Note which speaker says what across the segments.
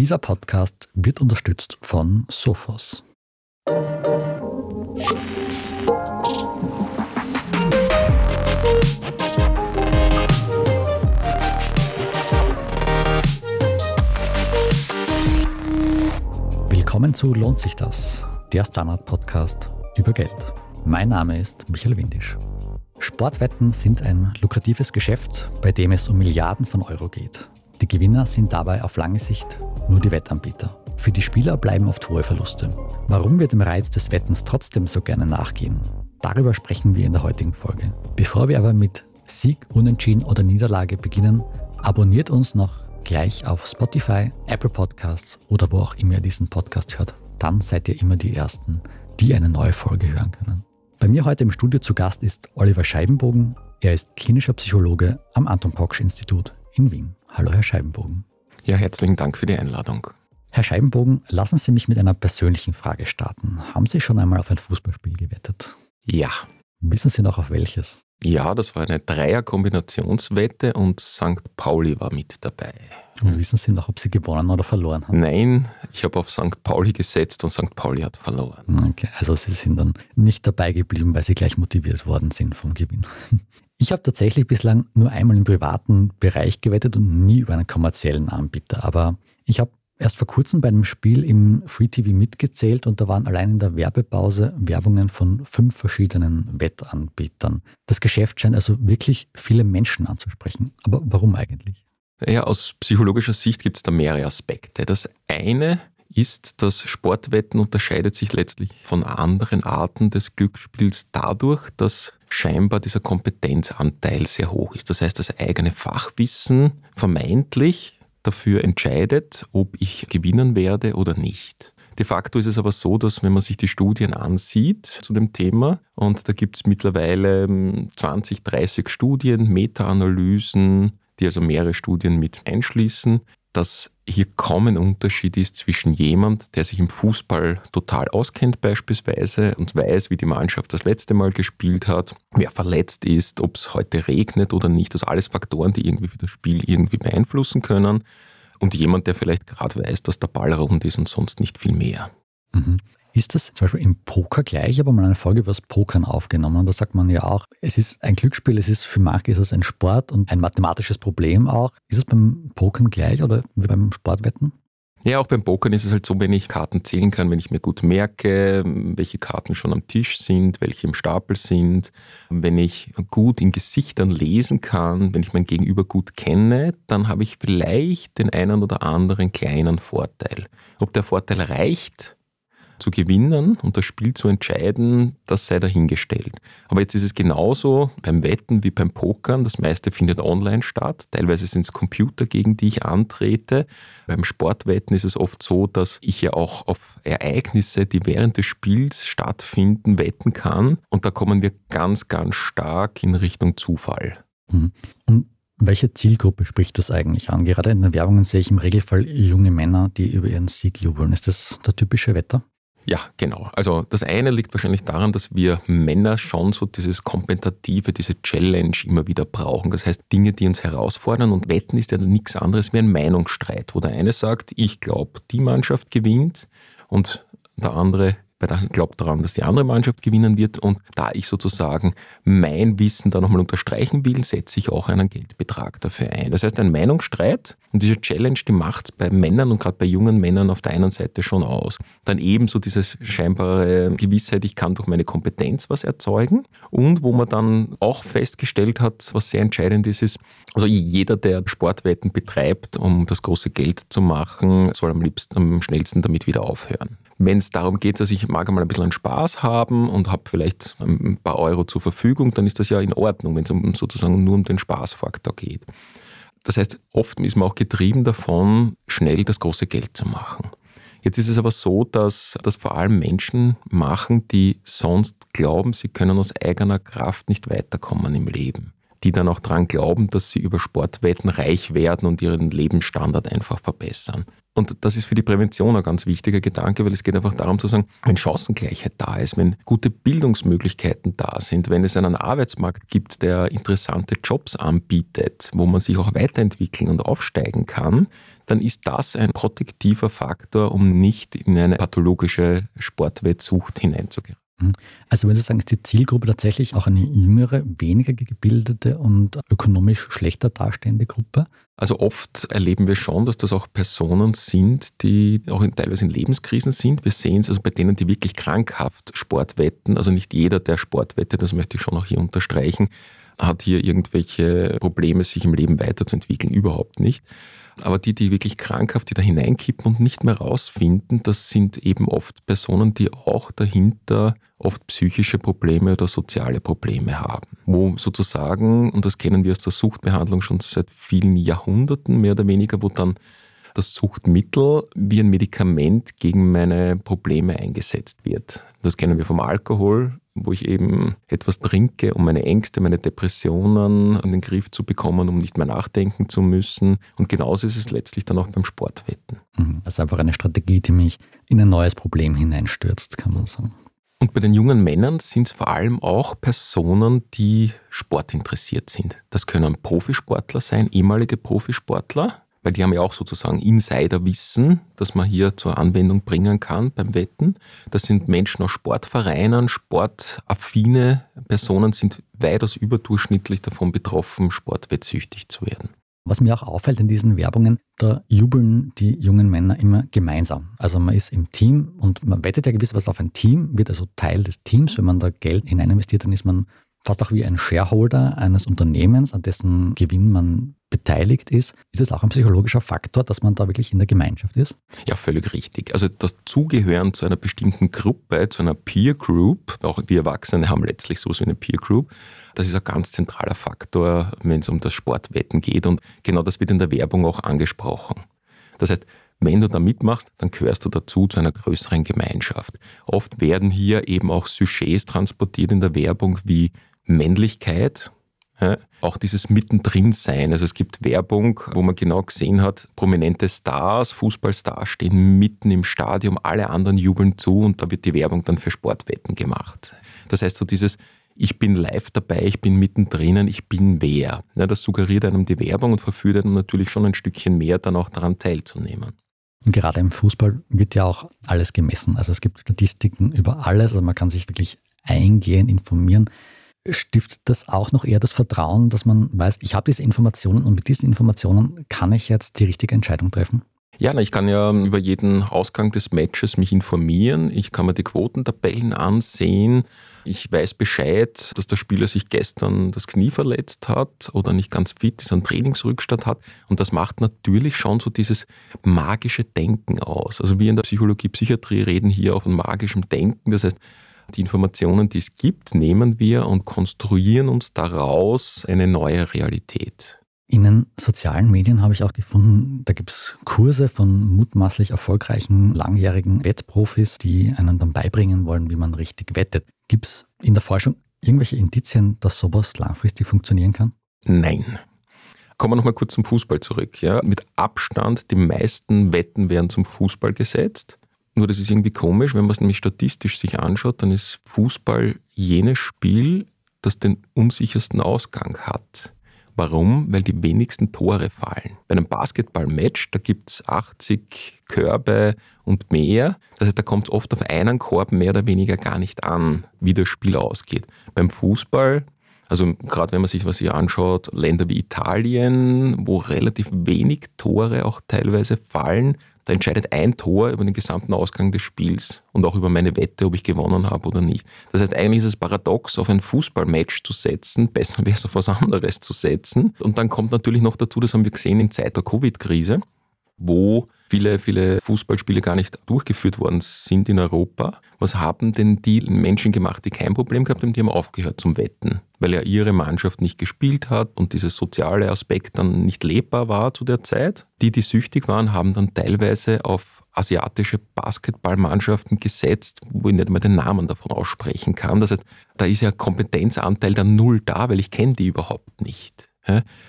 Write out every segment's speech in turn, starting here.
Speaker 1: Dieser Podcast wird unterstützt von Sophos. Willkommen zu Lohnt sich das? Der Standard-Podcast über Geld. Mein Name ist Michael Windisch. Sportwetten sind ein lukratives Geschäft, bei dem es um Milliarden von Euro geht. Die Gewinner sind dabei auf lange Sicht nur die Wettanbieter. Für die Spieler bleiben oft hohe Verluste. Warum wir dem Reiz des Wettens trotzdem so gerne nachgehen, darüber sprechen wir in der heutigen Folge. Bevor wir aber mit Sieg, Unentschieden oder Niederlage beginnen, abonniert uns noch gleich auf Spotify, Apple Podcasts oder wo auch immer ihr diesen Podcast hört. Dann seid ihr immer die Ersten, die eine neue Folge hören können. Bei mir heute im Studio zu Gast ist Oliver Scheibenbogen. Er ist klinischer Psychologe am Anton Poksch Institut in Wien. Hallo, Herr Scheibenbogen.
Speaker 2: Ja, herzlichen Dank für die Einladung.
Speaker 1: Herr Scheibenbogen, lassen Sie mich mit einer persönlichen Frage starten. Haben Sie schon einmal auf ein Fußballspiel gewettet?
Speaker 2: Ja.
Speaker 1: Wissen Sie noch auf welches?
Speaker 2: Ja, das war eine Dreier-Kombinationswette und St. Pauli war mit dabei.
Speaker 1: Und wissen Sie noch, ob Sie gewonnen oder verloren haben?
Speaker 2: Nein, ich habe auf St. Pauli gesetzt und St. Pauli hat verloren.
Speaker 1: Okay, also Sie sind dann nicht dabei geblieben, weil Sie gleich motiviert worden sind vom Gewinn. Ich habe tatsächlich bislang nur einmal im privaten Bereich gewettet und nie über einen kommerziellen Anbieter. Aber ich habe erst vor kurzem bei einem Spiel im Free TV mitgezählt und da waren allein in der Werbepause Werbungen von fünf verschiedenen Wettanbietern. Das Geschäft scheint also wirklich viele Menschen anzusprechen. Aber warum eigentlich?
Speaker 2: Ja, aus psychologischer Sicht gibt es da mehrere Aspekte. Das eine ist, dass Sportwetten unterscheidet sich letztlich von anderen Arten des Glücksspiels dadurch, dass scheinbar dieser Kompetenzanteil sehr hoch ist. Das heißt, das eigene Fachwissen vermeintlich dafür entscheidet, ob ich gewinnen werde oder nicht. De facto ist es aber so, dass wenn man sich die Studien ansieht zu dem Thema, und da gibt es mittlerweile 20, hm, 30 Studien, Meta-Analysen, die also mehrere Studien mit einschließen, dass hier kaum ein Unterschied ist zwischen jemand, der sich im Fußball total auskennt beispielsweise und weiß, wie die Mannschaft das letzte Mal gespielt hat, wer verletzt ist, ob es heute regnet oder nicht. Das alles Faktoren, die irgendwie das Spiel irgendwie beeinflussen können. Und jemand, der vielleicht gerade weiß, dass der Ball rund ist und sonst nicht viel mehr.
Speaker 1: Mhm. Ist das zum Beispiel im Poker gleich? Ich habe mal eine Folge über das Pokern aufgenommen und da sagt man ja auch, es ist ein Glücksspiel, es ist für manche ist es ein Sport und ein mathematisches Problem auch. Ist es beim Pokern gleich oder wie beim Sportwetten?
Speaker 2: Ja, auch beim Pokern ist es halt so, wenn ich Karten zählen kann, wenn ich mir gut merke, welche Karten schon am Tisch sind, welche im Stapel sind, wenn ich gut in Gesichtern lesen kann, wenn ich mein Gegenüber gut kenne, dann habe ich vielleicht den einen oder anderen kleinen Vorteil. Ob der Vorteil reicht, zu gewinnen und das Spiel zu entscheiden, das sei dahingestellt. Aber jetzt ist es genauso beim Wetten wie beim Pokern. Das meiste findet online statt. Teilweise sind es Computer, gegen die ich antrete. Beim Sportwetten ist es oft so, dass ich ja auch auf Ereignisse, die während des Spiels stattfinden, wetten kann. Und da kommen wir ganz, ganz stark in Richtung Zufall.
Speaker 1: Mhm. Welche Zielgruppe spricht das eigentlich an? Gerade in den Werbungen sehe ich im Regelfall junge Männer, die über ihren Sieg jubeln. Ist das der typische Wetter?
Speaker 2: Ja, genau. Also das eine liegt wahrscheinlich daran, dass wir Männer schon so dieses Kompentative, diese Challenge immer wieder brauchen. Das heißt, Dinge, die uns herausfordern und Wetten ist ja nichts anderes wie ein Meinungsstreit, wo der eine sagt, ich glaube, die Mannschaft gewinnt und der andere weil er glaubt daran, dass die andere Mannschaft gewinnen wird. Und da ich sozusagen mein Wissen da nochmal unterstreichen will, setze ich auch einen Geldbetrag dafür ein. Das heißt, ein Meinungsstreit und diese Challenge, die macht es bei Männern und gerade bei jungen Männern auf der einen Seite schon aus. Dann ebenso diese scheinbare Gewissheit, ich kann durch meine Kompetenz was erzeugen. Und wo man dann auch festgestellt hat, was sehr entscheidend ist, ist, also jeder, der Sportwetten betreibt, um das große Geld zu machen, soll am liebsten, am schnellsten damit wieder aufhören. Wenn es darum geht, dass ich mag einmal ein bisschen Spaß haben und habe vielleicht ein paar Euro zur Verfügung, dann ist das ja in Ordnung, wenn es um, sozusagen nur um den Spaßfaktor geht. Das heißt, oft ist man auch getrieben davon, schnell das große Geld zu machen. Jetzt ist es aber so, dass das vor allem Menschen machen, die sonst glauben, sie können aus eigener Kraft nicht weiterkommen im Leben. Die dann auch daran glauben, dass sie über Sportwetten reich werden und ihren Lebensstandard einfach verbessern. Und das ist für die Prävention ein ganz wichtiger Gedanke, weil es geht einfach darum zu sagen, wenn Chancengleichheit da ist, wenn gute Bildungsmöglichkeiten da sind, wenn es einen Arbeitsmarkt gibt, der interessante Jobs anbietet, wo man sich auch weiterentwickeln und aufsteigen kann, dann ist das ein protektiver Faktor, um nicht in eine pathologische Sportwettsucht hineinzugehen.
Speaker 1: Mhm. Also wenn Sie sagen, ist die Zielgruppe tatsächlich auch eine jüngere, weniger gebildete und ökonomisch schlechter dastehende Gruppe?
Speaker 2: Also oft erleben wir schon, dass das auch Personen sind, die auch in, teilweise in Lebenskrisen sind. Wir sehen es also bei denen, die wirklich krankhaft Sport wetten. Also nicht jeder, der Sport wettet, das möchte ich schon auch hier unterstreichen, hat hier irgendwelche Probleme, sich im Leben weiterzuentwickeln. Überhaupt nicht. Aber die, die wirklich krankhaft, die da hineinkippen und nicht mehr rausfinden, das sind eben oft Personen, die auch dahinter oft psychische Probleme oder soziale Probleme haben. Wo sozusagen, und das kennen wir aus der Suchtbehandlung schon seit vielen Jahrhunderten mehr oder weniger, wo dann das Suchtmittel wie ein Medikament gegen meine Probleme eingesetzt wird. Das kennen wir vom Alkohol, wo ich eben etwas trinke, um meine Ängste, meine Depressionen in den Griff zu bekommen, um nicht mehr nachdenken zu müssen. Und genauso ist es letztlich dann auch beim Sportwetten.
Speaker 1: Das ist einfach eine Strategie, die mich in ein neues Problem hineinstürzt, kann man sagen.
Speaker 2: Und bei den jungen Männern sind es vor allem auch Personen, die sportinteressiert sind. Das können Profisportler sein, ehemalige Profisportler, weil die haben ja auch sozusagen Insiderwissen, das man hier zur Anwendung bringen kann beim Wetten. Das sind Menschen aus Sportvereinen, sportaffine Personen sind weitaus überdurchschnittlich davon betroffen, sportwettsüchtig zu werden.
Speaker 1: Was mir auch auffällt in diesen Werbungen, da jubeln die jungen Männer immer gemeinsam. Also man ist im Team und man wettet ja gewisserweise auf ein Team, wird also Teil des Teams. Wenn man da Geld hinein investiert, dann ist man fast auch wie ein Shareholder eines Unternehmens, an dessen Gewinn man beteiligt ist. Ist es auch ein psychologischer Faktor, dass man da wirklich in der Gemeinschaft ist?
Speaker 2: Ja, völlig richtig. Also das Zugehören zu einer bestimmten Gruppe, zu einer Peer Group, auch wir Erwachsene haben letztlich so wie eine Peer Group, das ist ein ganz zentraler Faktor, wenn es um das Sportwetten geht. Und genau das wird in der Werbung auch angesprochen. Das heißt, wenn du da mitmachst, dann gehörst du dazu zu einer größeren Gemeinschaft. Oft werden hier eben auch Sujets transportiert in der Werbung wie Männlichkeit, ja, auch dieses Mittendrin sein. Also es gibt Werbung, wo man genau gesehen hat, prominente Stars, Fußballstars stehen mitten im Stadion, alle anderen jubeln zu und da wird die Werbung dann für Sportwetten gemacht. Das heißt so dieses, ich bin live dabei, ich bin mittendrin, ich bin wer. Ja, das suggeriert einem die Werbung und verführt einem natürlich schon ein Stückchen mehr, dann auch daran teilzunehmen.
Speaker 1: Und gerade im Fußball wird ja auch alles gemessen. Also es gibt Statistiken über alles, also man kann sich wirklich eingehend informieren stiftet das auch noch eher das Vertrauen, dass man weiß, ich habe diese Informationen und mit diesen Informationen kann ich jetzt die richtige Entscheidung treffen?
Speaker 2: Ja, ich kann ja über jeden Ausgang des Matches mich informieren. Ich kann mir die Quotentabellen ansehen. Ich weiß Bescheid, dass der Spieler sich gestern das Knie verletzt hat oder nicht ganz fit ist, einen Trainingsrückstand hat. Und das macht natürlich schon so dieses magische Denken aus. Also wir in der Psychologie, Psychiatrie reden hier auch von magischem Denken. Das heißt, die Informationen, die es gibt, nehmen wir und konstruieren uns daraus eine neue Realität.
Speaker 1: In den sozialen Medien habe ich auch gefunden, da gibt es Kurse von mutmaßlich erfolgreichen, langjährigen Wettprofis, die einen dann beibringen wollen, wie man richtig wettet. Gibt es in der Forschung irgendwelche Indizien, dass sowas langfristig funktionieren kann?
Speaker 2: Nein. Kommen wir nochmal kurz zum Fußball zurück. Ja. Mit Abstand die meisten Wetten werden zum Fußball gesetzt. Nur das ist irgendwie komisch, wenn man es nämlich statistisch sich anschaut, dann ist Fußball jenes Spiel, das den unsichersten Ausgang hat. Warum? Weil die wenigsten Tore fallen. Bei einem Basketballmatch, da gibt es 80 Körbe und mehr. Das heißt, da kommt es oft auf einen Korb mehr oder weniger gar nicht an, wie das Spiel ausgeht. Beim Fußball, also gerade wenn man sich was hier anschaut, Länder wie Italien, wo relativ wenig Tore auch teilweise fallen, da entscheidet ein Tor über den gesamten Ausgang des Spiels und auch über meine Wette, ob ich gewonnen habe oder nicht. Das heißt, eigentlich ist es paradox, auf ein Fußballmatch zu setzen. Besser wäre es auf was anderes zu setzen. Und dann kommt natürlich noch dazu, das haben wir gesehen in Zeit der Covid-Krise, wo viele, viele Fußballspiele gar nicht durchgeführt worden sind in Europa. Was haben denn die Menschen gemacht, die kein Problem gehabt haben? Die haben aufgehört zum Wetten, weil ja ihre Mannschaft nicht gespielt hat und dieses soziale Aspekt dann nicht lebbar war zu der Zeit. Die, die süchtig waren, haben dann teilweise auf asiatische Basketballmannschaften gesetzt, wo ich nicht mal den Namen davon aussprechen kann. Das heißt, da ist ja Kompetenzanteil der Null da, weil ich kenne die überhaupt nicht.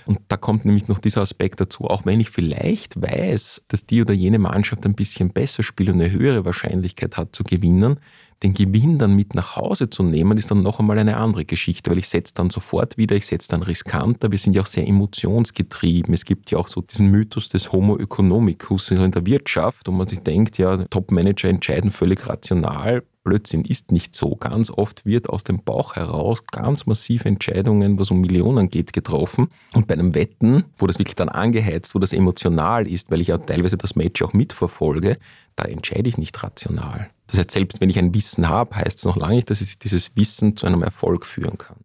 Speaker 2: Und da kommt nämlich noch dieser Aspekt dazu, auch wenn ich vielleicht weiß, dass die oder jene Mannschaft ein bisschen besser spielt und eine höhere Wahrscheinlichkeit hat zu gewinnen, den Gewinn dann mit nach Hause zu nehmen, ist dann noch einmal eine andere Geschichte, weil ich setze dann sofort wieder, ich setze dann riskanter. Wir sind ja auch sehr emotionsgetrieben. Es gibt ja auch so diesen Mythos des Homo economicus in der Wirtschaft, wo man sich denkt, ja, Top-Manager entscheiden völlig rational. Blödsinn ist nicht so. Ganz oft wird aus dem Bauch heraus ganz massive Entscheidungen, was um Millionen geht, getroffen. Und bei einem Wetten, wo das wirklich dann angeheizt, wo das emotional ist, weil ich ja teilweise das Match auch mitverfolge, da entscheide ich nicht rational. Das heißt, selbst wenn ich ein Wissen habe, heißt es noch lange nicht, dass ich dieses Wissen zu einem Erfolg führen kann.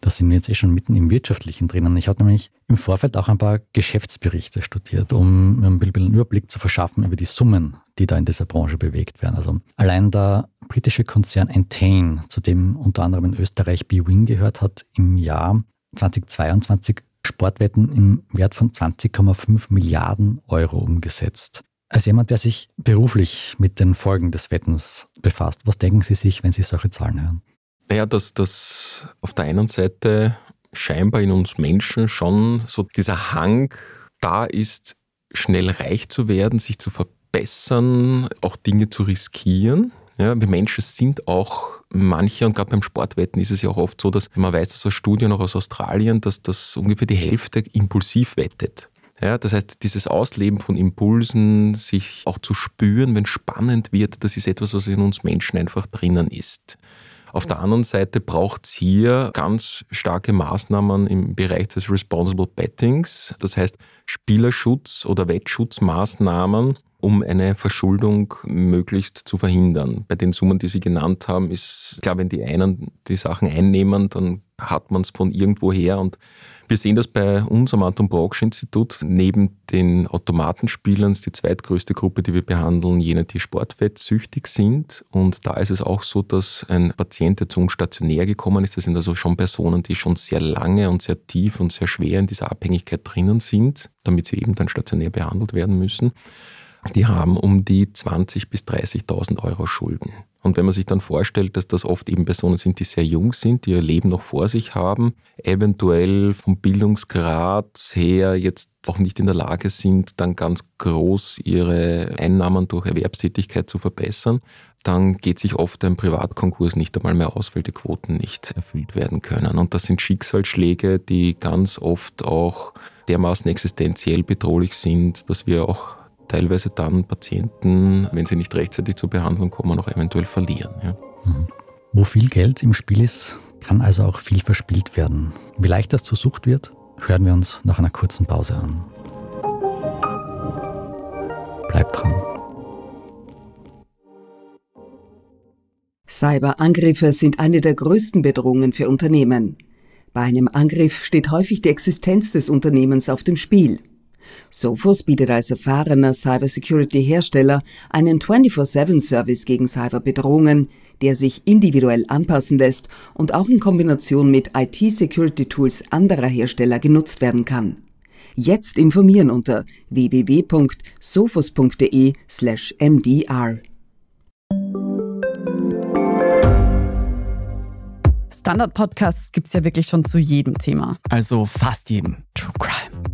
Speaker 1: Da sind wir jetzt eh schon mitten im Wirtschaftlichen drinnen. Ich habe nämlich im Vorfeld auch ein paar Geschäftsberichte studiert, um mir ein bisschen einen Überblick zu verschaffen über die Summen, die da in dieser Branche bewegt werden. Also allein der britische Konzern Entain, zu dem unter anderem in Österreich BWin gehört hat, im Jahr 2022 Sportwetten im Wert von 20,5 Milliarden Euro umgesetzt. Als jemand, der sich beruflich mit den Folgen des Wettens befasst, was denken Sie sich, wenn Sie solche Zahlen hören?
Speaker 2: Ja, dass das auf der einen Seite scheinbar in uns Menschen schon so dieser Hang da ist, schnell reich zu werden, sich zu verbessern, auch Dinge zu riskieren. Ja, wir Menschen sind auch manche, und gerade beim Sportwetten ist es ja auch oft so, dass man weiß, dass aus Studien auch aus Australien, dass das ungefähr die Hälfte impulsiv wettet. Ja, das heißt, dieses Ausleben von Impulsen, sich auch zu spüren, wenn spannend wird, das ist etwas, was in uns Menschen einfach drinnen ist. Auf der anderen Seite braucht es hier ganz starke Maßnahmen im Bereich des Responsible Bettings, das heißt Spielerschutz oder Wettschutzmaßnahmen, um eine Verschuldung möglichst zu verhindern. Bei den Summen, die Sie genannt haben, ist klar, wenn die einen die Sachen einnehmen, dann hat man es von irgendwoher und wir sehen das bei uns am Anton Brocksch Institut. Neben den Automatenspielern ist die zweitgrößte Gruppe, die wir behandeln, jene, die sportwettsüchtig sind. Und da ist es auch so, dass ein Patient, der zu uns stationär gekommen ist, das sind also schon Personen, die schon sehr lange und sehr tief und sehr schwer in dieser Abhängigkeit drinnen sind, damit sie eben dann stationär behandelt werden müssen. Die haben um die 20.000 bis 30.000 Euro Schulden. Und wenn man sich dann vorstellt, dass das oft eben Personen sind, die sehr jung sind, die ihr Leben noch vor sich haben, eventuell vom Bildungsgrad her jetzt auch nicht in der Lage sind, dann ganz groß ihre Einnahmen durch Erwerbstätigkeit zu verbessern, dann geht sich oft ein Privatkonkurs nicht einmal mehr aus, weil die Quoten nicht erfüllt werden können. Und das sind Schicksalsschläge, die ganz oft auch dermaßen existenziell bedrohlich sind, dass wir auch teilweise dann Patienten, wenn sie nicht rechtzeitig zur Behandlung kommen, auch eventuell verlieren. Ja.
Speaker 1: Mhm. Wo viel Geld im Spiel ist, kann also auch viel verspielt werden. Wie leicht das zur Sucht wird, hören wir uns nach einer kurzen Pause an. Bleibt dran.
Speaker 3: Cyberangriffe sind eine der größten Bedrohungen für Unternehmen. Bei einem Angriff steht häufig die Existenz des Unternehmens auf dem Spiel. Sophos bietet als erfahrener Cybersecurity-Hersteller einen 24-7-Service gegen Cyberbedrohungen, der sich individuell anpassen lässt und auch in Kombination mit IT-Security-Tools anderer Hersteller genutzt werden kann. Jetzt informieren unter www.sophos.de/mdr.
Speaker 4: Standard-Podcasts gibt es ja wirklich schon zu jedem Thema.
Speaker 5: Also fast jedem.
Speaker 4: True Crime.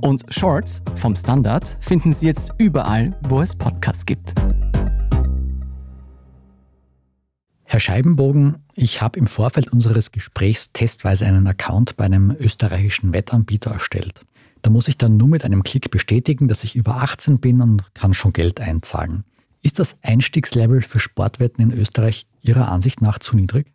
Speaker 5: Und Shorts vom Standard finden Sie jetzt überall, wo es Podcasts gibt.
Speaker 1: Herr Scheibenbogen, ich habe im Vorfeld unseres Gesprächs testweise einen Account bei einem österreichischen Wettanbieter erstellt. Da muss ich dann nur mit einem Klick bestätigen, dass ich über 18 bin und kann schon Geld einzahlen. Ist das Einstiegslevel für Sportwetten in Österreich Ihrer Ansicht nach zu niedrig?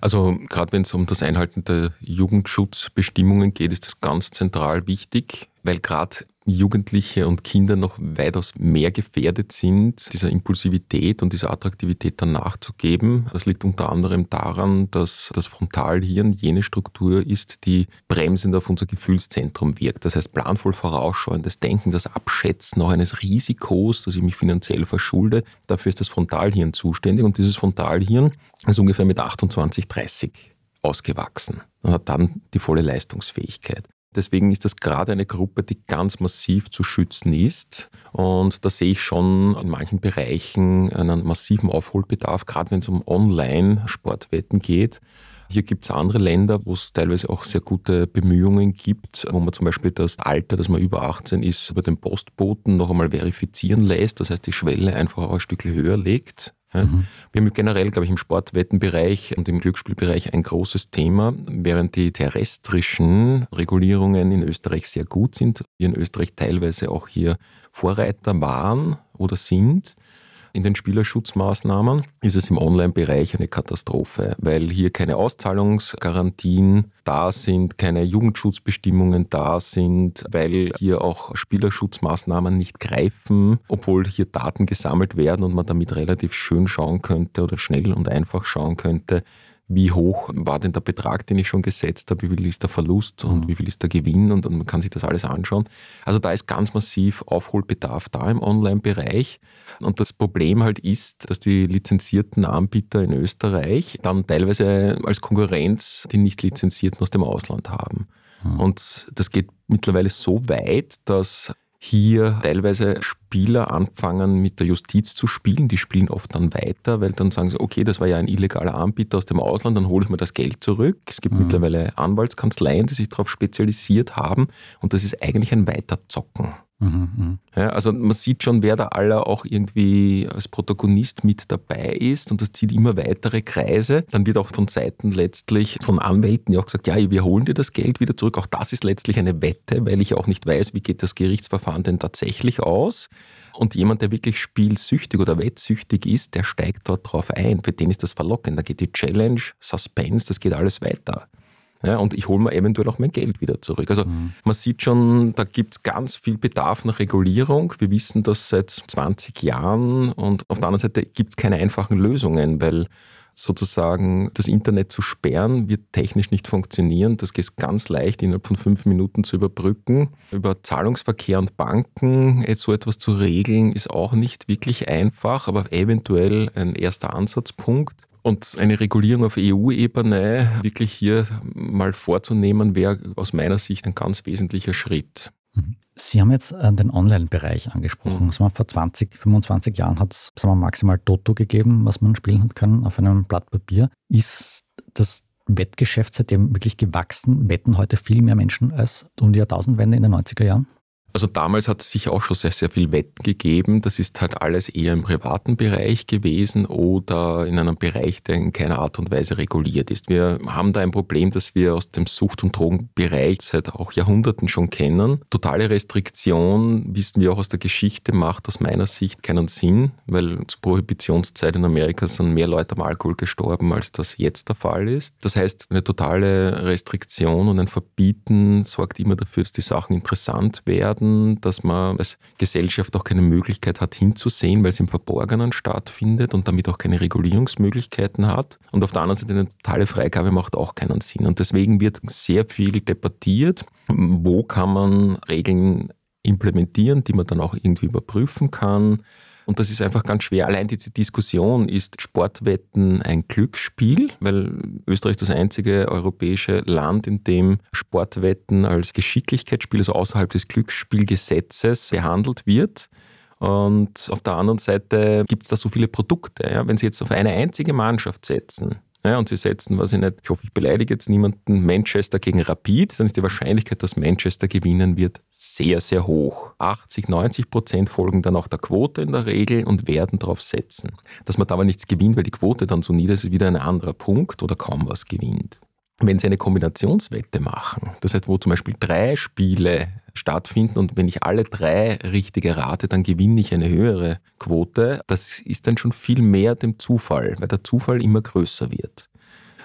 Speaker 2: Also gerade wenn es um das Einhalten der Jugendschutzbestimmungen geht, ist das ganz zentral wichtig, weil gerade Jugendliche und Kinder noch weitaus mehr gefährdet sind, dieser Impulsivität und dieser Attraktivität dann nachzugeben. Das liegt unter anderem daran, dass das Frontalhirn jene Struktur ist, die bremsend auf unser Gefühlszentrum wirkt. Das heißt, planvoll vorausschauendes Denken, das Abschätzen auch eines Risikos, dass ich mich finanziell verschulde, dafür ist das Frontalhirn zuständig und dieses Frontalhirn ist ungefähr mit 28, 30 ausgewachsen und hat dann die volle Leistungsfähigkeit. Deswegen ist das gerade eine Gruppe, die ganz massiv zu schützen ist. Und da sehe ich schon in manchen Bereichen einen massiven Aufholbedarf, gerade wenn es um Online-Sportwetten geht. Hier gibt es andere Länder, wo es teilweise auch sehr gute Bemühungen gibt, wo man zum Beispiel das Alter, dass man über 18 ist, über den Postboten noch einmal verifizieren lässt. Das heißt, die Schwelle einfach ein Stück höher legt. Mhm. Wir haben generell, glaube ich, im Sportwettenbereich und im Glücksspielbereich ein großes Thema, während die terrestrischen Regulierungen in Österreich sehr gut sind, wir in Österreich teilweise auch hier Vorreiter waren oder sind, in den Spielerschutzmaßnahmen ist es im Online-Bereich eine Katastrophe, weil hier keine Auszahlungsgarantien da sind, keine Jugendschutzbestimmungen da sind, weil hier auch Spielerschutzmaßnahmen nicht greifen, obwohl hier Daten gesammelt werden und man damit relativ schön schauen könnte oder schnell und einfach schauen könnte, wie hoch war denn der Betrag, den ich schon gesetzt habe, wie viel ist der Verlust und mhm. wie viel ist der Gewinn und, und man kann sich das alles anschauen. Also da ist ganz massiv Aufholbedarf da im Online-Bereich. Und das Problem halt ist, dass die lizenzierten Anbieter in Österreich dann teilweise als Konkurrenz die nicht lizenzierten aus dem Ausland haben. Mhm. Und das geht mittlerweile so weit, dass hier teilweise Spieler anfangen mit der Justiz zu spielen. Die spielen oft dann weiter, weil dann sagen sie, okay, das war ja ein illegaler Anbieter aus dem Ausland, dann hole ich mir das Geld zurück. Es gibt mhm. mittlerweile Anwaltskanzleien, die sich darauf spezialisiert haben und das ist eigentlich ein Weiterzocken. Mhm, ja, also man sieht schon, wer da aller auch irgendwie als Protagonist mit dabei ist und das zieht immer weitere Kreise. Dann wird auch von Seiten letztlich von Anwälten ja auch gesagt, ja, wir holen dir das Geld wieder zurück. Auch das ist letztlich eine Wette, weil ich auch nicht weiß, wie geht das Gerichtsverfahren denn tatsächlich aus. Und jemand, der wirklich spielsüchtig oder wettsüchtig ist, der steigt dort drauf ein. Für den ist das verlockend. Da geht die Challenge, Suspense, das geht alles weiter. Ja, und ich hole mir eventuell auch mein Geld wieder zurück. Also mhm. man sieht schon, da gibt es ganz viel Bedarf nach Regulierung. Wir wissen das seit 20 Jahren und auf der anderen Seite gibt es keine einfachen Lösungen, weil sozusagen das Internet zu sperren, wird technisch nicht funktionieren. Das geht ganz leicht innerhalb von fünf Minuten zu überbrücken. Über Zahlungsverkehr und Banken jetzt so etwas zu regeln, ist auch nicht wirklich einfach, aber eventuell ein erster Ansatzpunkt. Und eine Regulierung auf EU-Ebene wirklich hier mal vorzunehmen, wäre aus meiner Sicht ein ganz wesentlicher Schritt.
Speaker 1: Sie haben jetzt äh, den Online-Bereich angesprochen. Mhm. vor 20, 25 Jahren hat es maximal Toto gegeben, was man spielen hat können auf einem Blatt Papier. Ist das Wettgeschäft seitdem wirklich gewachsen? Wetten heute viel mehr Menschen als um die Jahrtausendwende in den 90er Jahren?
Speaker 2: Also damals hat es sicher auch schon sehr, sehr viel Wetten gegeben. Das ist halt alles eher im privaten Bereich gewesen oder in einem Bereich, der in keiner Art und Weise reguliert ist. Wir haben da ein Problem, das wir aus dem Sucht- und Drogenbereich seit auch Jahrhunderten schon kennen. Totale Restriktion, wissen wir auch aus der Geschichte, macht aus meiner Sicht keinen Sinn, weil zur Prohibitionszeit in Amerika sind mehr Leute am Alkohol gestorben, als das jetzt der Fall ist. Das heißt, eine totale Restriktion und ein Verbieten sorgt immer dafür, dass die Sachen interessant werden werden, dass man als Gesellschaft auch keine Möglichkeit hat hinzusehen, weil es im Verborgenen stattfindet und damit auch keine Regulierungsmöglichkeiten hat. Und auf der anderen Seite eine totale Freigabe macht auch keinen Sinn. Und deswegen wird sehr viel debattiert, wo kann man Regeln implementieren, die man dann auch irgendwie überprüfen kann und das ist einfach ganz schwer. Allein diese Diskussion, ist Sportwetten ein Glücksspiel? Weil Österreich ist das einzige europäische Land, in dem Sportwetten als Geschicklichkeitsspiel, also außerhalb des Glücksspielgesetzes, behandelt wird. Und auf der anderen Seite gibt es da so viele Produkte. Ja? Wenn Sie jetzt auf eine einzige Mannschaft setzen, ja, und sie setzen, was ich nicht, ich hoffe, ich beleidige jetzt niemanden, Manchester gegen Rapid, dann ist die Wahrscheinlichkeit, dass Manchester gewinnen wird, sehr, sehr hoch. 80, 90 Prozent folgen dann auch der Quote in der Regel und werden darauf setzen. Dass man da aber nichts gewinnt, weil die Quote dann so nieder ist, ist wieder ein anderer Punkt oder kaum was gewinnt. Wenn Sie eine Kombinationswette machen, das heißt, wo zum Beispiel drei Spiele stattfinden und wenn ich alle drei richtige rate, dann gewinne ich eine höhere Quote, das ist dann schon viel mehr dem Zufall, weil der Zufall immer größer wird.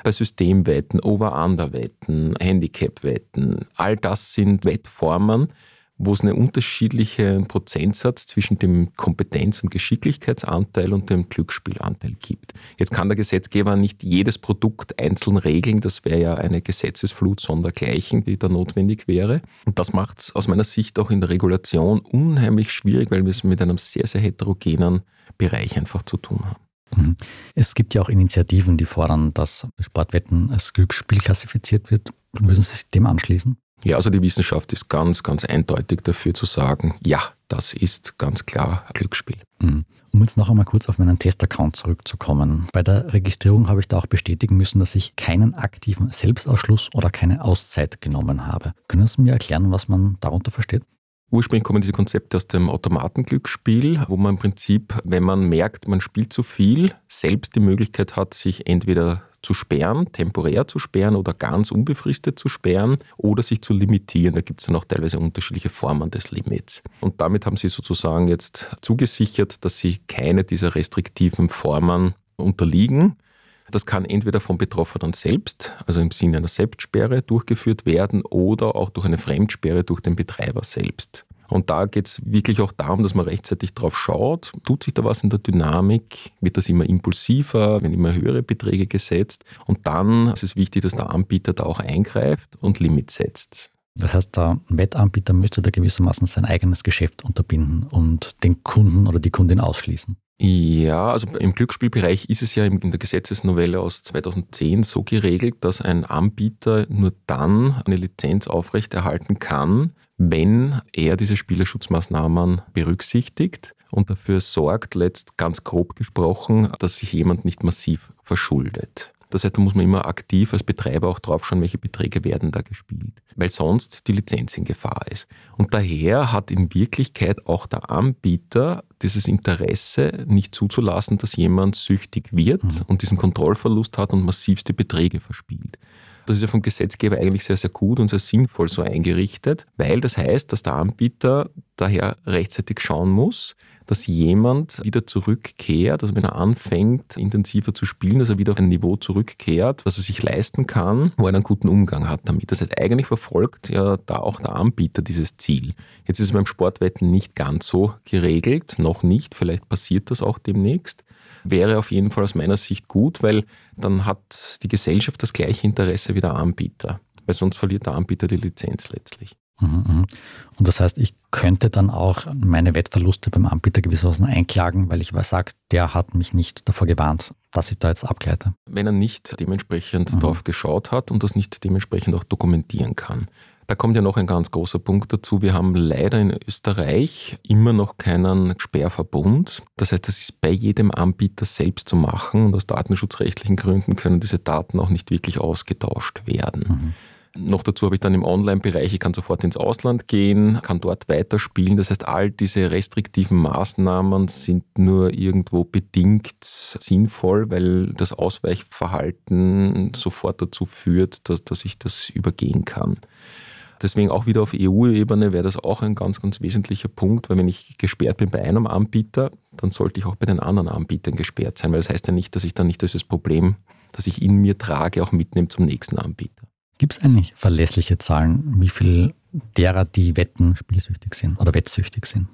Speaker 2: Bei Systemwetten, Over-Under-Wetten, Handicap-Wetten, all das sind Wettformen, wo es einen unterschiedlichen Prozentsatz zwischen dem Kompetenz- und Geschicklichkeitsanteil und dem Glücksspielanteil gibt. Jetzt kann der Gesetzgeber nicht jedes Produkt einzeln regeln, das wäre ja eine Gesetzesflut sondergleichen, die da notwendig wäre. Und das macht es aus meiner Sicht auch in der Regulation unheimlich schwierig, weil wir es mit einem sehr, sehr heterogenen Bereich einfach zu tun haben.
Speaker 1: Mhm. Es gibt ja auch Initiativen, die fordern, dass Sportwetten als Glücksspiel klassifiziert wird. Würden Sie sich dem anschließen?
Speaker 2: Ja, also die Wissenschaft ist ganz, ganz eindeutig dafür zu sagen, ja, das ist ganz klar Glücksspiel.
Speaker 1: Mhm. Um jetzt noch einmal kurz auf meinen Testaccount zurückzukommen. Bei der Registrierung habe ich da auch bestätigen müssen, dass ich keinen aktiven Selbstausschluss oder keine Auszeit genommen habe. Können Sie mir erklären, was man darunter versteht?
Speaker 2: Ursprünglich kommen diese Konzepte aus dem Automatenglücksspiel, wo man im Prinzip, wenn man merkt, man spielt zu viel, selbst die Möglichkeit hat, sich entweder zu sperren, temporär zu sperren oder ganz unbefristet zu sperren oder sich zu limitieren. Da gibt es dann auch teilweise unterschiedliche Formen des Limits. Und damit haben sie sozusagen jetzt zugesichert, dass sie keine dieser restriktiven Formen unterliegen. Das kann entweder vom Betroffenen selbst, also im Sinne einer Selbstsperre, durchgeführt werden oder auch durch eine Fremdsperre durch den Betreiber selbst. Und da geht es wirklich auch darum, dass man rechtzeitig drauf schaut, tut sich da was in der Dynamik, wird das immer impulsiver, werden immer höhere Beträge gesetzt. Und dann ist es wichtig, dass der Anbieter da auch eingreift und Limits setzt.
Speaker 1: Das heißt, der Wettanbieter müsste da gewissermaßen sein eigenes Geschäft unterbinden und den Kunden oder die Kundin ausschließen.
Speaker 2: Ja, also im Glücksspielbereich ist es ja in der Gesetzesnovelle aus 2010 so geregelt, dass ein Anbieter nur dann eine Lizenz aufrechterhalten kann, wenn er diese Spielerschutzmaßnahmen berücksichtigt und dafür sorgt, letzt ganz grob gesprochen, dass sich jemand nicht massiv verschuldet. Das heißt, da muss man immer aktiv als Betreiber auch drauf schauen, welche Beträge werden da gespielt, weil sonst die Lizenz in Gefahr ist. Und daher hat in Wirklichkeit auch der Anbieter dieses Interesse nicht zuzulassen, dass jemand süchtig wird mhm. und diesen Kontrollverlust hat und massivste Beträge verspielt. Das ist ja vom Gesetzgeber eigentlich sehr, sehr gut und sehr sinnvoll so eingerichtet, weil das heißt, dass der Anbieter daher rechtzeitig schauen muss, dass jemand wieder zurückkehrt, also wenn er anfängt, intensiver zu spielen, dass er wieder auf ein Niveau zurückkehrt, was er sich leisten kann, wo er einen guten Umgang hat damit. Das heißt, eigentlich verfolgt ja da auch der Anbieter dieses Ziel. Jetzt ist es beim Sportwetten nicht ganz so geregelt, noch nicht, vielleicht passiert das auch demnächst. Wäre auf jeden Fall aus meiner Sicht gut, weil dann hat die Gesellschaft das gleiche Interesse wie der Anbieter, weil sonst verliert der Anbieter die Lizenz letztlich.
Speaker 1: Mhm, mhm. Und das heißt, ich könnte dann auch meine Wettverluste beim Anbieter gewissermaßen einklagen, weil ich sage, der hat mich nicht davor gewarnt, dass ich da jetzt abgleite.
Speaker 2: Wenn er nicht dementsprechend mhm. darauf geschaut hat und das nicht dementsprechend auch dokumentieren kann. Da kommt ja noch ein ganz großer Punkt dazu. Wir haben leider in Österreich immer noch keinen Sperrverbund. Das heißt, das ist bei jedem Anbieter selbst zu machen und aus datenschutzrechtlichen Gründen können diese Daten auch nicht wirklich ausgetauscht werden. Mhm. Noch dazu habe ich dann im Online-Bereich, ich kann sofort ins Ausland gehen, kann dort weiterspielen. Das heißt, all diese restriktiven Maßnahmen sind nur irgendwo bedingt sinnvoll, weil das Ausweichverhalten sofort dazu führt, dass, dass ich das übergehen kann. Deswegen auch wieder auf EU-Ebene wäre das auch ein ganz, ganz wesentlicher Punkt, weil wenn ich gesperrt bin bei einem Anbieter, dann sollte ich auch bei den anderen Anbietern gesperrt sein, weil das heißt ja nicht, dass ich dann nicht dieses Problem, das ich in mir trage, auch mitnehme zum nächsten Anbieter.
Speaker 1: Gibt es eigentlich verlässliche Zahlen, wie viel derer, die wetten, spielsüchtig sind oder wettsüchtig sind?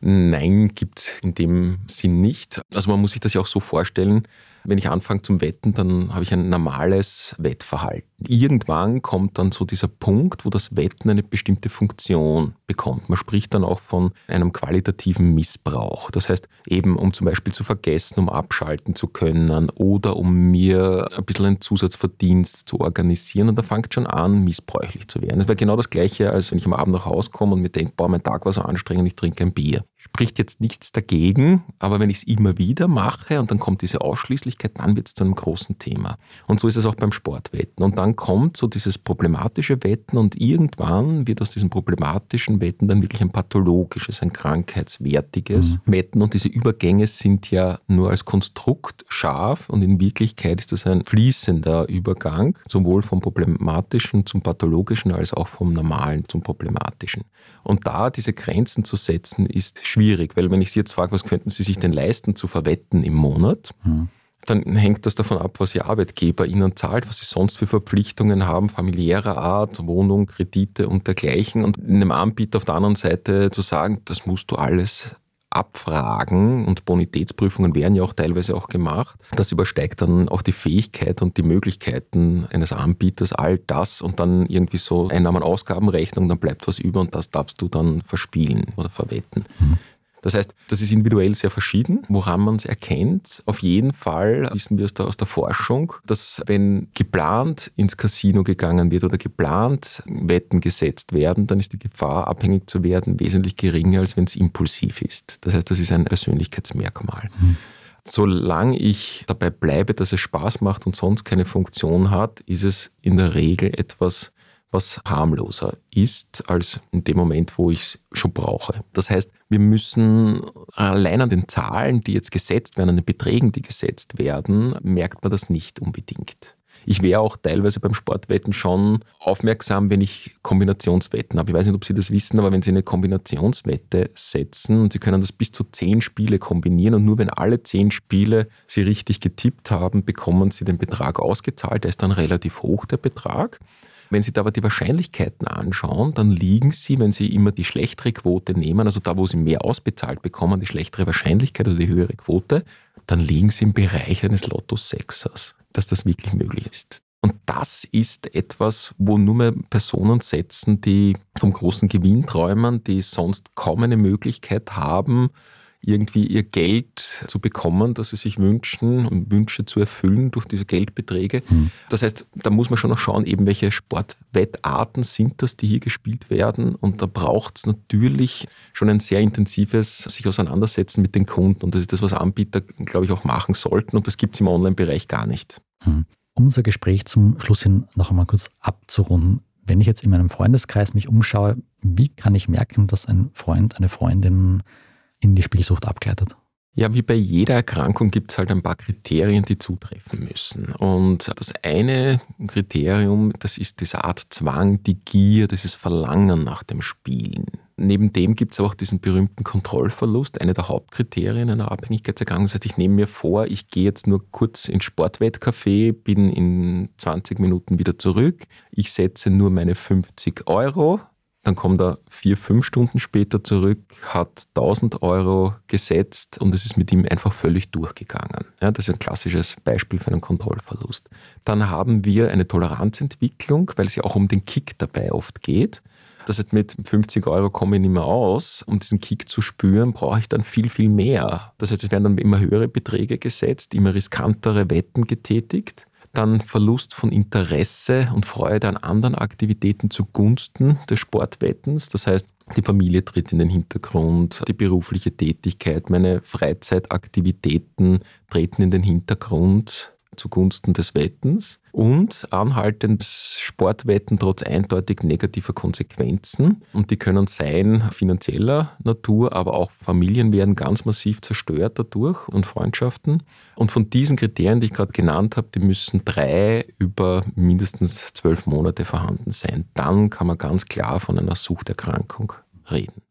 Speaker 2: Nein, gibt es in dem Sinn nicht. Also man muss sich das ja auch so vorstellen, wenn ich anfange zum Wetten, dann habe ich ein normales Wettverhalten. Irgendwann kommt dann so dieser Punkt, wo das Wetten eine bestimmte Funktion bekommt. Man spricht dann auch von einem qualitativen Missbrauch. Das heißt, eben um zum Beispiel zu vergessen, um abschalten zu können oder um mir ein bisschen einen Zusatzverdienst zu organisieren. Und da fängt schon an, missbräuchlich zu werden. Das wäre genau das Gleiche, als wenn ich am Abend nach Hause komme und mir denke, boah, mein Tag war so anstrengend, ich trinke ein Bier. Ich spricht jetzt nichts dagegen, aber wenn ich es immer wieder mache und dann kommt diese Ausschließlichkeit, dann wird es zu einem großen Thema. Und so ist es auch beim Sportwetten. Und dann kommt so dieses problematische Wetten und irgendwann wird aus diesem problematischen Wetten dann wirklich ein pathologisches, ein krankheitswertiges mhm. Wetten. Und diese Übergänge sind ja nur als Konstrukt scharf und in Wirklichkeit ist das ein fließender Übergang, sowohl vom problematischen zum pathologischen als auch vom normalen zum problematischen. Und da diese Grenzen zu setzen, ist schwierig, weil wenn ich Sie jetzt frage, was könnten Sie sich denn leisten zu verwetten im Monat, mhm. dann hängt das davon ab, was Ihr Arbeitgeber Ihnen zahlt, was Sie sonst für Verpflichtungen haben, familiärer Art, Wohnung, Kredite und dergleichen. Und einem Anbieter auf der anderen Seite zu sagen, das musst du alles Abfragen und Bonitätsprüfungen werden ja auch teilweise auch gemacht. Das übersteigt dann auch die Fähigkeit und die Möglichkeiten eines Anbieters, all das und dann irgendwie so Einnahmen-Ausgabenrechnung, dann bleibt was über und das darfst du dann verspielen oder verwetten. Mhm. Das heißt, das ist individuell sehr verschieden, woran man es erkennt. Auf jeden Fall wissen wir es da aus der Forschung, dass wenn geplant ins Casino gegangen wird oder geplant Wetten gesetzt werden, dann ist die Gefahr, abhängig zu werden, wesentlich geringer, als wenn es impulsiv ist. Das heißt, das ist ein Persönlichkeitsmerkmal. Mhm. Solange ich dabei bleibe, dass es Spaß macht und sonst keine Funktion hat, ist es in der Regel etwas was harmloser ist als in dem Moment, wo ich es schon brauche. Das heißt, wir müssen allein an den Zahlen, die jetzt gesetzt werden, an den Beträgen, die gesetzt werden, merkt man das nicht unbedingt. Ich wäre auch teilweise beim Sportwetten schon aufmerksam, wenn ich Kombinationswetten habe. Ich weiß nicht, ob Sie das wissen, aber wenn Sie eine Kombinationswette setzen und Sie können das bis zu zehn Spiele kombinieren und nur wenn alle zehn Spiele Sie richtig getippt haben, bekommen Sie den Betrag ausgezahlt. Der ist dann relativ hoch, der Betrag. Wenn Sie da aber die Wahrscheinlichkeiten anschauen, dann liegen Sie, wenn Sie immer die schlechtere Quote nehmen, also da, wo Sie mehr ausbezahlt bekommen, die schlechtere Wahrscheinlichkeit oder die höhere Quote, dann liegen Sie im Bereich eines Lotto-Sechsers, dass das wirklich möglich ist. Und das ist etwas, wo nur mehr Personen setzen, die vom großen Gewinn träumen, die sonst kaum eine Möglichkeit haben, irgendwie ihr Geld zu bekommen, das sie sich wünschen und Wünsche zu erfüllen durch diese Geldbeträge. Mhm. Das heißt, da muss man schon noch schauen, eben welche Sportwettarten sind das, die hier gespielt werden. Und da braucht es natürlich schon ein sehr intensives sich auseinandersetzen mit den Kunden. Und das ist das, was Anbieter, glaube ich, auch machen sollten. Und das gibt es im Online-Bereich gar nicht.
Speaker 1: Mhm. Um unser Gespräch zum Schluss hin noch einmal kurz abzurunden. Wenn ich jetzt in meinem Freundeskreis mich umschaue, wie kann ich merken, dass ein Freund, eine Freundin in die Spielsucht abgleitet?
Speaker 2: Ja, wie bei jeder Erkrankung gibt es halt ein paar Kriterien, die zutreffen müssen. Und das eine Kriterium, das ist diese Art Zwang, die Gier, dieses Verlangen nach dem Spielen. Neben dem gibt es auch diesen berühmten Kontrollverlust, eine der Hauptkriterien einer Abhängigkeitserkrankung. Das heißt, ich nehme mir vor, ich gehe jetzt nur kurz ins Sportwettcafé, bin in 20 Minuten wieder zurück, ich setze nur meine 50 Euro, dann kommt er vier, fünf Stunden später zurück, hat 1000 Euro gesetzt und es ist mit ihm einfach völlig durchgegangen. Ja, das ist ein klassisches Beispiel für einen Kontrollverlust. Dann haben wir eine Toleranzentwicklung, weil es ja auch um den Kick dabei oft geht. Das heißt, mit 50 Euro komme ich nicht mehr aus. Um diesen Kick zu spüren, brauche ich dann viel, viel mehr. Das heißt, es werden dann immer höhere Beträge gesetzt, immer riskantere Wetten getätigt dann Verlust von Interesse und Freude an anderen Aktivitäten zugunsten des Sportwettens. Das heißt, die Familie tritt in den Hintergrund, die berufliche Tätigkeit, meine Freizeitaktivitäten treten in den Hintergrund zugunsten des Wettens und anhaltend Sportwetten trotz eindeutig negativer Konsequenzen. Und die können sein finanzieller Natur, aber auch Familien werden ganz massiv zerstört dadurch und Freundschaften. Und von diesen Kriterien, die ich gerade genannt habe, die müssen drei über mindestens zwölf Monate vorhanden sein. Dann kann man ganz klar von einer Suchterkrankung reden.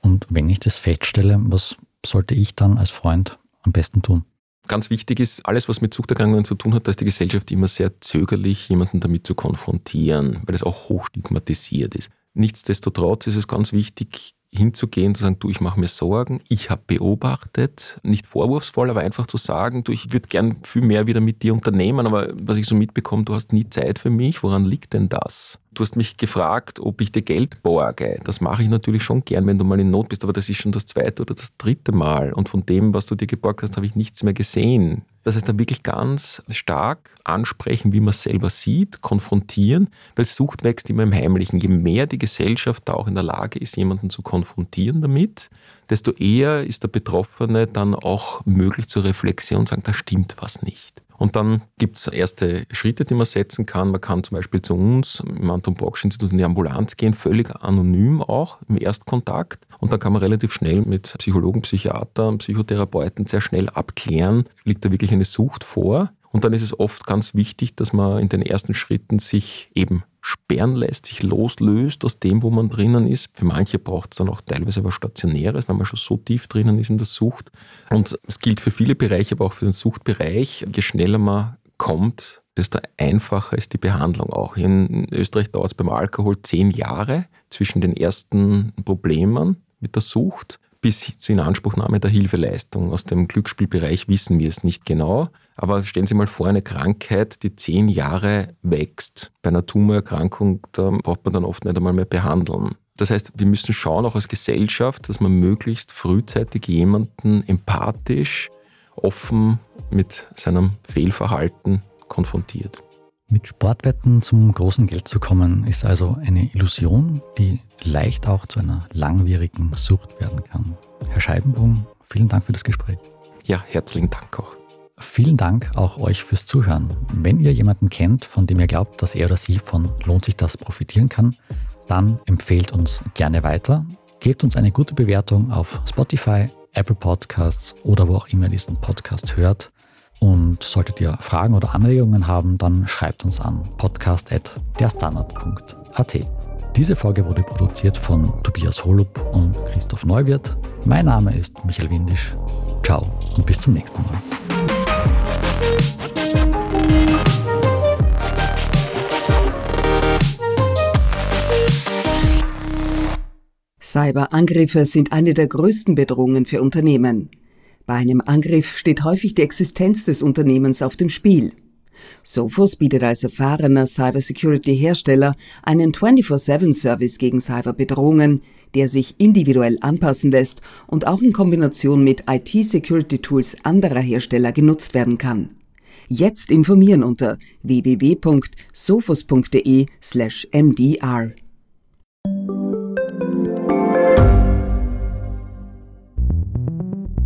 Speaker 1: Und wenn ich das feststelle, was sollte ich dann als Freund am besten tun?
Speaker 2: Ganz wichtig ist, alles, was mit Suchterkrankungen zu tun hat, da ist die Gesellschaft immer sehr zögerlich, jemanden damit zu konfrontieren, weil es auch hochstigmatisiert ist. Nichtsdestotrotz ist es ganz wichtig, hinzugehen, zu sagen, du, ich mache mir Sorgen, ich habe beobachtet, nicht vorwurfsvoll, aber einfach zu sagen, du, ich würde gern viel mehr wieder mit dir unternehmen, aber was ich so mitbekomme, du hast nie Zeit für mich, woran liegt denn das? Du hast mich gefragt, ob ich dir Geld borge. Das mache ich natürlich schon gern, wenn du mal in Not bist, aber das ist schon das zweite oder das dritte Mal. Und von dem, was du dir geborgt hast, habe ich nichts mehr gesehen. Das heißt, dann wirklich ganz stark ansprechen, wie man es selber sieht, konfrontieren, weil Sucht wächst immer im Heimlichen. Je mehr die Gesellschaft da auch in der Lage ist, jemanden zu konfrontieren damit, desto eher ist der Betroffene dann auch möglich zur Reflexion und sagen, da stimmt was nicht. Und dann gibt es erste Schritte, die man setzen kann. Man kann zum Beispiel zu uns im Anton Bocksch Institut in die Ambulanz gehen, völlig anonym auch im Erstkontakt. Und dann kann man relativ schnell mit Psychologen, Psychiatern, Psychotherapeuten sehr schnell abklären, liegt da wirklich eine Sucht vor. Und dann ist es oft ganz wichtig, dass man in den ersten Schritten sich eben sperren lässt, sich loslöst aus dem, wo man drinnen ist. Für manche braucht es dann auch teilweise was Stationäres, weil man schon so tief drinnen ist in der Sucht. Und es gilt für viele Bereiche, aber auch für den Suchtbereich. Je schneller man kommt, desto einfacher ist die Behandlung auch. In Österreich dauert es beim Alkohol zehn Jahre zwischen den ersten Problemen mit der Sucht bis zur Inanspruchnahme der Hilfeleistung. Aus dem Glücksspielbereich wissen wir es nicht genau. Aber stellen Sie mal vor, eine Krankheit, die zehn Jahre wächst. Bei einer Tumorerkrankung, da braucht man dann oft nicht einmal mehr behandeln. Das heißt, wir müssen schauen, auch als Gesellschaft, dass man möglichst frühzeitig jemanden empathisch, offen mit seinem Fehlverhalten konfrontiert.
Speaker 1: Mit Sportwetten zum großen Geld zu kommen, ist also eine Illusion, die leicht auch zu einer langwierigen Sucht werden kann. Herr Scheibenbohm, vielen Dank für das Gespräch.
Speaker 2: Ja, herzlichen Dank auch.
Speaker 1: Vielen Dank auch euch fürs Zuhören. Wenn ihr jemanden kennt, von dem ihr glaubt, dass er oder sie von Lohnt sich das profitieren kann, dann empfehlt uns gerne weiter. Gebt uns eine gute Bewertung auf Spotify, Apple Podcasts oder wo auch immer ihr diesen Podcast hört. Und solltet ihr Fragen oder Anregungen haben, dann schreibt uns an podcast.derstandard.at. Diese Folge wurde produziert von Tobias Holub und Christoph Neuwirth. Mein Name ist Michael Windisch. Ciao und bis zum nächsten Mal.
Speaker 3: Cyberangriffe sind eine der größten Bedrohungen für Unternehmen. Bei einem Angriff steht häufig die Existenz des Unternehmens auf dem Spiel. Sophos bietet als erfahrener Cybersecurity-Hersteller einen 24-7-Service gegen Cyberbedrohungen, der sich individuell anpassen lässt und auch in Kombination mit IT-Security-Tools anderer Hersteller genutzt werden kann. Jetzt informieren unter www.sophos.de/mdr.